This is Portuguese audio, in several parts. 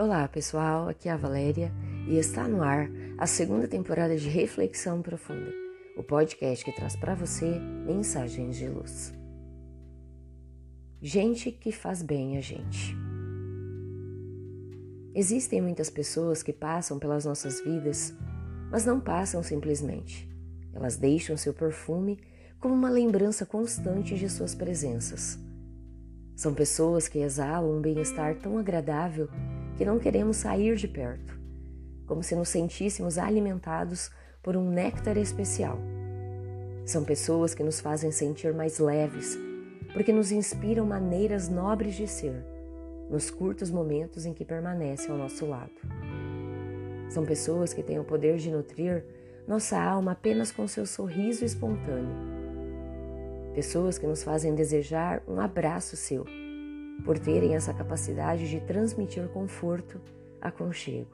Olá pessoal, aqui é a Valéria e está no ar a segunda temporada de Reflexão Profunda, o podcast que traz para você mensagens de luz. Gente que faz bem a gente. Existem muitas pessoas que passam pelas nossas vidas, mas não passam simplesmente. Elas deixam seu perfume como uma lembrança constante de suas presenças. São pessoas que exalam um bem-estar tão agradável que não queremos sair de perto, como se nos sentíssemos alimentados por um néctar especial. São pessoas que nos fazem sentir mais leves, porque nos inspiram maneiras nobres de ser, nos curtos momentos em que permanecem ao nosso lado. São pessoas que têm o poder de nutrir nossa alma apenas com seu sorriso espontâneo. Pessoas que nos fazem desejar um abraço seu, por terem essa capacidade de transmitir conforto, aconchego.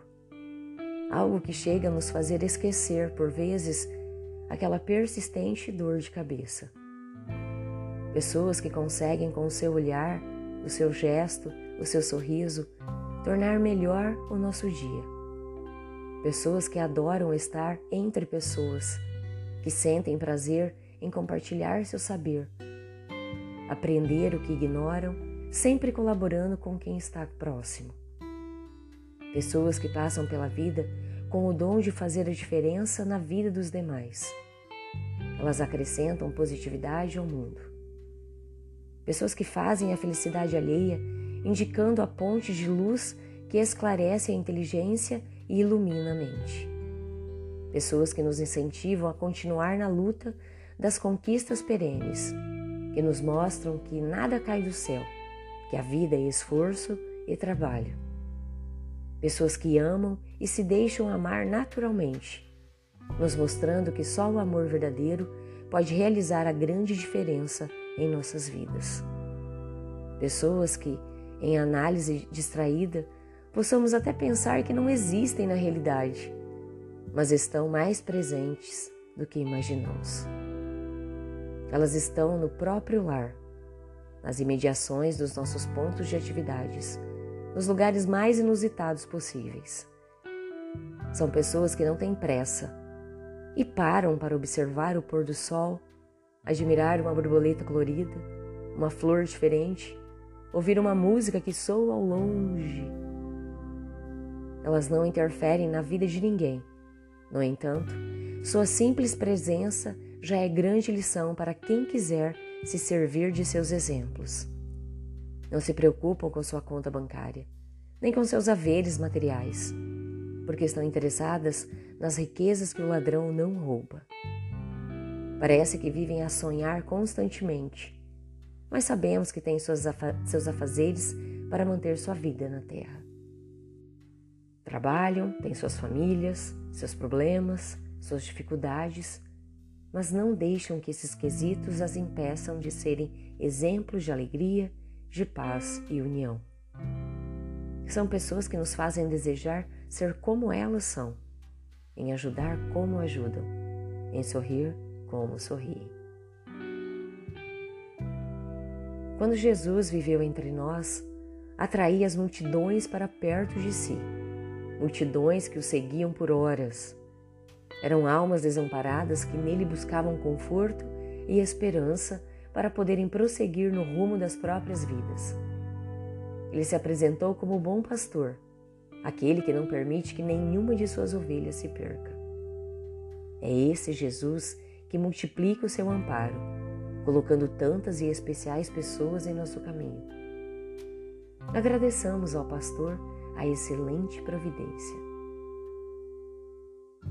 Algo que chega a nos fazer esquecer, por vezes, aquela persistente dor de cabeça. Pessoas que conseguem, com o seu olhar, o seu gesto, o seu sorriso, tornar melhor o nosso dia pessoas que adoram estar entre pessoas, que sentem prazer em compartilhar seu saber, aprender o que ignoram, sempre colaborando com quem está próximo. Pessoas que passam pela vida com o dom de fazer a diferença na vida dos demais. Elas acrescentam positividade ao mundo. Pessoas que fazem a felicidade alheia, indicando a ponte de luz que esclarece a inteligência e ilumina a mente. Pessoas que nos incentivam a continuar na luta das conquistas perenes, que nos mostram que nada cai do céu, que a vida é esforço e trabalho. Pessoas que amam e se deixam amar naturalmente, nos mostrando que só o amor verdadeiro pode realizar a grande diferença em nossas vidas. Pessoas que, em análise distraída, possamos até pensar que não existem na realidade, mas estão mais presentes do que imaginamos. Elas estão no próprio lar, nas imediações dos nossos pontos de atividades, nos lugares mais inusitados possíveis. São pessoas que não têm pressa e param para observar o pôr do sol, admirar uma borboleta colorida, uma flor diferente, ouvir uma música que soa ao longe elas não interferem na vida de ninguém. No entanto, sua simples presença já é grande lição para quem quiser se servir de seus exemplos. Não se preocupam com sua conta bancária, nem com seus haveres materiais, porque estão interessadas nas riquezas que o ladrão não rouba. Parece que vivem a sonhar constantemente, mas sabemos que têm seus afazeres para manter sua vida na terra. Trabalham, têm suas famílias, seus problemas, suas dificuldades, mas não deixam que esses quesitos as impeçam de serem exemplos de alegria, de paz e união. São pessoas que nos fazem desejar ser como elas são, em ajudar como ajudam, em sorrir como sorriem. Quando Jesus viveu entre nós, atraía as multidões para perto de si multidões que o seguiam por horas. Eram almas desamparadas que nele buscavam conforto e esperança para poderem prosseguir no rumo das próprias vidas. Ele se apresentou como o bom pastor, aquele que não permite que nenhuma de suas ovelhas se perca. É esse Jesus que multiplica o seu amparo, colocando tantas e especiais pessoas em nosso caminho. Agradeçamos ao pastor a excelente providência.